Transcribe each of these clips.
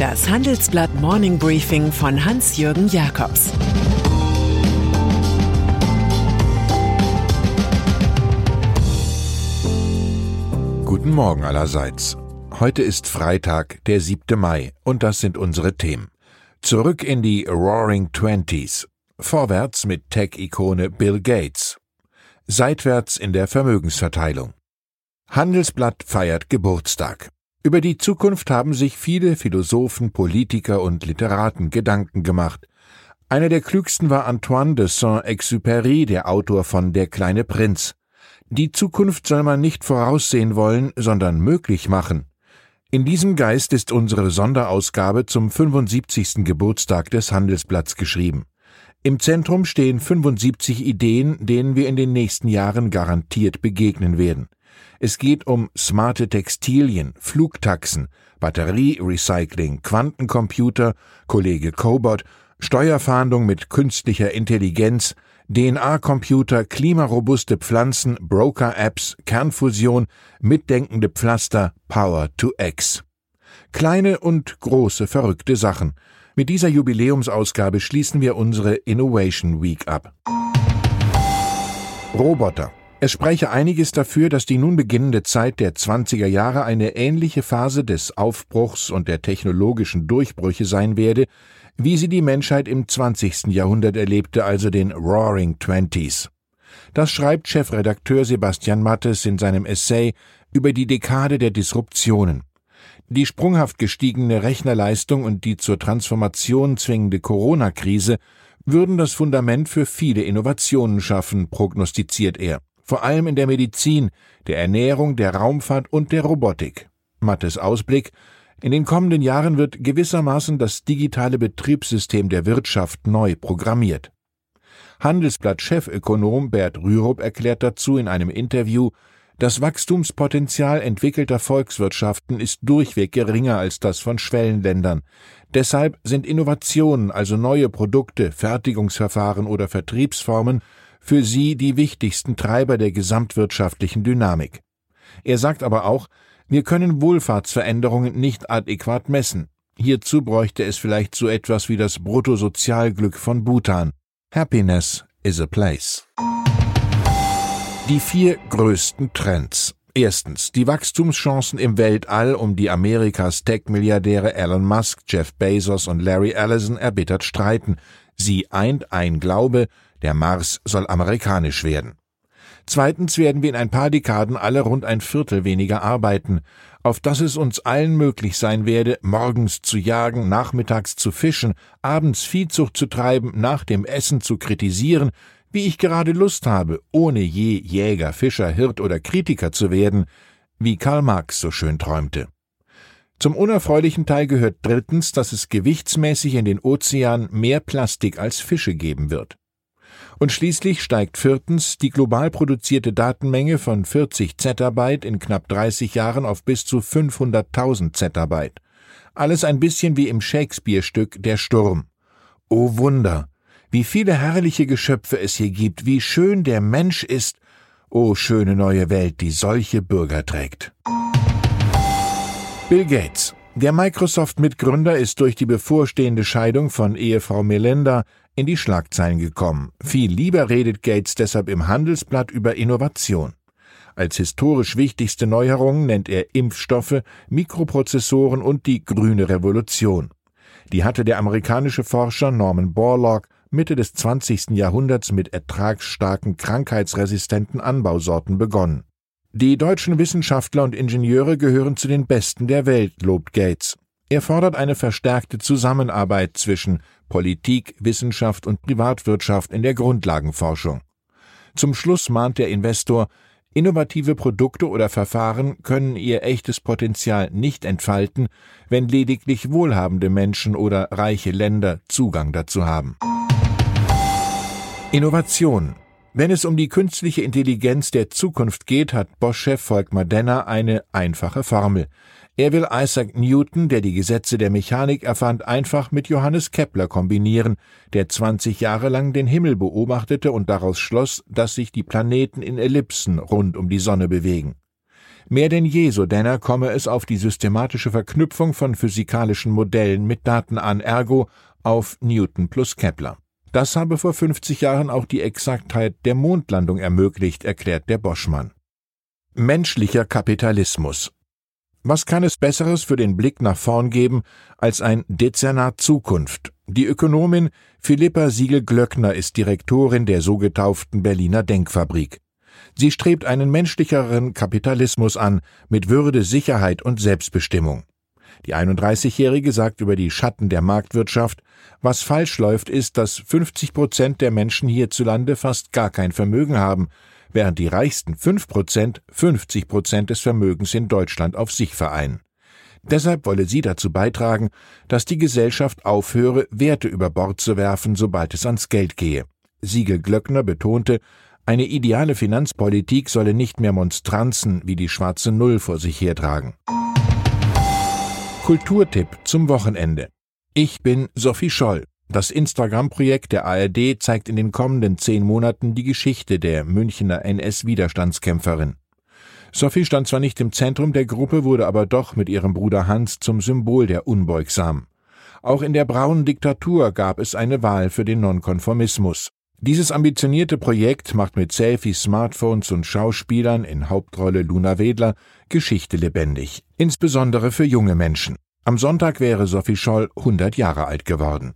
Das Handelsblatt Morning Briefing von Hans-Jürgen Jakobs Guten Morgen allerseits. Heute ist Freitag, der 7. Mai, und das sind unsere Themen. Zurück in die Roaring Twenties. Vorwärts mit Tech-Ikone Bill Gates. Seitwärts in der Vermögensverteilung. Handelsblatt feiert Geburtstag. Über die Zukunft haben sich viele Philosophen, Politiker und Literaten Gedanken gemacht. Einer der klügsten war Antoine de Saint-Exupéry, der Autor von Der kleine Prinz. Die Zukunft soll man nicht voraussehen wollen, sondern möglich machen. In diesem Geist ist unsere Sonderausgabe zum 75. Geburtstag des Handelsblatts geschrieben. Im Zentrum stehen 75 Ideen, denen wir in den nächsten Jahren garantiert begegnen werden. Es geht um smarte Textilien, Flugtaxen, Batterierecycling, Quantencomputer, Kollege Cobot, Steuerfahndung mit künstlicher Intelligenz, DNA-Computer, klimarobuste Pflanzen, Broker-Apps, Kernfusion, mitdenkende Pflaster, Power to X. Kleine und große verrückte Sachen. Mit dieser Jubiläumsausgabe schließen wir unsere Innovation Week ab. Roboter. Es spreche einiges dafür, dass die nun beginnende Zeit der 20er Jahre eine ähnliche Phase des Aufbruchs und der technologischen Durchbrüche sein werde, wie sie die Menschheit im 20. Jahrhundert erlebte, also den Roaring Twenties. Das schreibt Chefredakteur Sebastian Mattes in seinem Essay über die Dekade der Disruptionen. Die sprunghaft gestiegene Rechnerleistung und die zur Transformation zwingende Corona-Krise würden das Fundament für viele Innovationen schaffen, prognostiziert er vor allem in der Medizin, der Ernährung, der Raumfahrt und der Robotik. Mattes Ausblick in den kommenden Jahren wird gewissermaßen das digitale Betriebssystem der Wirtschaft neu programmiert. Handelsblatt-Chefökonom Bert Rürup erklärt dazu in einem Interview, das Wachstumspotenzial entwickelter Volkswirtschaften ist durchweg geringer als das von Schwellenländern. Deshalb sind Innovationen, also neue Produkte, Fertigungsverfahren oder Vertriebsformen, für sie die wichtigsten Treiber der gesamtwirtschaftlichen Dynamik. Er sagt aber auch, wir können Wohlfahrtsveränderungen nicht adäquat messen. Hierzu bräuchte es vielleicht so etwas wie das Bruttosozialglück von Bhutan. Happiness is a place. Die vier größten Trends. Erstens die Wachstumschancen im Weltall, um die Amerikas Tech-Milliardäre Elon Musk, Jeff Bezos und Larry Ellison erbittert streiten. Sie eint ein Glaube, der Mars soll amerikanisch werden. Zweitens werden wir in ein paar Dekaden alle rund ein Viertel weniger arbeiten, auf dass es uns allen möglich sein werde, morgens zu jagen, nachmittags zu fischen, abends Viehzucht zu treiben, nach dem Essen zu kritisieren, wie ich gerade Lust habe, ohne je Jäger, Fischer, Hirt oder Kritiker zu werden, wie Karl Marx so schön träumte. Zum unerfreulichen Teil gehört drittens, dass es gewichtsmäßig in den Ozeanen mehr Plastik als Fische geben wird. Und schließlich steigt viertens die global produzierte Datenmenge von 40 Zettabyte in knapp 30 Jahren auf bis zu 500.000 Zettabyte. Alles ein bisschen wie im Shakespeare-Stück Der Sturm. O Wunder! Wie viele herrliche Geschöpfe es hier gibt, wie schön der Mensch ist, o schöne neue Welt, die solche Bürger trägt. Bill Gates der Microsoft-Mitgründer ist durch die bevorstehende Scheidung von Ehefrau Melinda in die Schlagzeilen gekommen. Viel lieber redet Gates deshalb im Handelsblatt über Innovation. Als historisch wichtigste Neuerungen nennt er Impfstoffe, Mikroprozessoren und die grüne Revolution. Die hatte der amerikanische Forscher Norman Borlaug Mitte des 20. Jahrhunderts mit ertragsstarken, krankheitsresistenten Anbausorten begonnen. Die deutschen Wissenschaftler und Ingenieure gehören zu den besten der Welt, lobt Gates. Er fordert eine verstärkte Zusammenarbeit zwischen Politik, Wissenschaft und Privatwirtschaft in der Grundlagenforschung. Zum Schluss mahnt der Investor, innovative Produkte oder Verfahren können ihr echtes Potenzial nicht entfalten, wenn lediglich wohlhabende Menschen oder reiche Länder Zugang dazu haben. Innovation wenn es um die künstliche Intelligenz der Zukunft geht, hat Bosch-Chef Volkmar Denner eine einfache Formel. Er will Isaac Newton, der die Gesetze der Mechanik erfand, einfach mit Johannes Kepler kombinieren, der 20 Jahre lang den Himmel beobachtete und daraus schloss, dass sich die Planeten in Ellipsen rund um die Sonne bewegen. Mehr denn je, so Denner, komme es auf die systematische Verknüpfung von physikalischen Modellen mit Daten an, ergo auf Newton plus Kepler. Das habe vor 50 Jahren auch die Exaktheit der Mondlandung ermöglicht, erklärt der Boschmann. Menschlicher Kapitalismus. Was kann es Besseres für den Blick nach vorn geben als ein Dezernat Zukunft? Die Ökonomin Philippa Siegel-Glöckner ist Direktorin der so getauften Berliner Denkfabrik. Sie strebt einen menschlicheren Kapitalismus an, mit Würde, Sicherheit und Selbstbestimmung. Die 31-Jährige sagt über die Schatten der Marktwirtschaft, was falsch läuft, ist, dass 50 Prozent der Menschen hierzulande fast gar kein Vermögen haben, während die reichsten 5 Prozent 50 Prozent des Vermögens in Deutschland auf sich vereinen. Deshalb wolle sie dazu beitragen, dass die Gesellschaft aufhöre, Werte über Bord zu werfen, sobald es ans Geld gehe. Siegel Glöckner betonte, eine ideale Finanzpolitik solle nicht mehr Monstranzen wie die schwarze Null vor sich hertragen. Kulturtipp zum Wochenende. Ich bin Sophie Scholl. Das Instagram-Projekt der ARD zeigt in den kommenden zehn Monaten die Geschichte der Münchner NS-Widerstandskämpferin. Sophie stand zwar nicht im Zentrum der Gruppe, wurde aber doch mit ihrem Bruder Hans zum Symbol der Unbeugsamen. Auch in der braunen Diktatur gab es eine Wahl für den Nonkonformismus. Dieses ambitionierte Projekt macht mit Selfies, Smartphones und Schauspielern in Hauptrolle Luna Wedler Geschichte lebendig, insbesondere für junge Menschen. Am Sonntag wäre Sophie Scholl 100 Jahre alt geworden.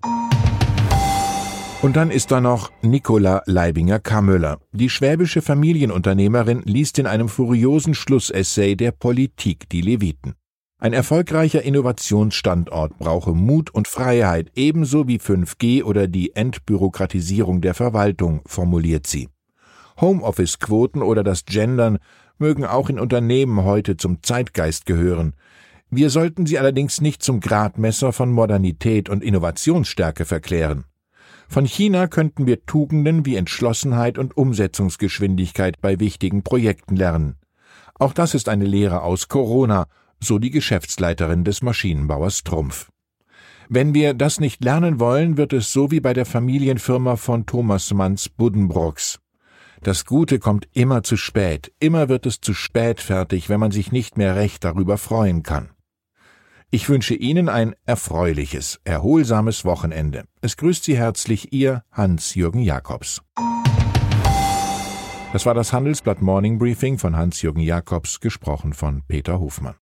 Und dann ist da noch Nicola Leibinger-Kamöller. Die schwäbische Familienunternehmerin liest in einem furiosen Schlussessay der Politik die Leviten. Ein erfolgreicher Innovationsstandort brauche Mut und Freiheit ebenso wie 5G oder die Entbürokratisierung der Verwaltung, formuliert sie. Homeoffice-Quoten oder das Gendern mögen auch in Unternehmen heute zum Zeitgeist gehören. Wir sollten sie allerdings nicht zum Gradmesser von Modernität und Innovationsstärke verklären. Von China könnten wir Tugenden wie Entschlossenheit und Umsetzungsgeschwindigkeit bei wichtigen Projekten lernen. Auch das ist eine Lehre aus Corona so die Geschäftsleiterin des Maschinenbauers Trumpf. Wenn wir das nicht lernen wollen, wird es so wie bei der Familienfirma von Thomas Manns Buddenbrooks. Das Gute kommt immer zu spät, immer wird es zu spät fertig, wenn man sich nicht mehr recht darüber freuen kann. Ich wünsche Ihnen ein erfreuliches, erholsames Wochenende. Es grüßt Sie herzlich Ihr Hans-Jürgen Jakobs. Das war das Handelsblatt Morning Briefing von Hans-Jürgen Jakobs, gesprochen von Peter Hofmann.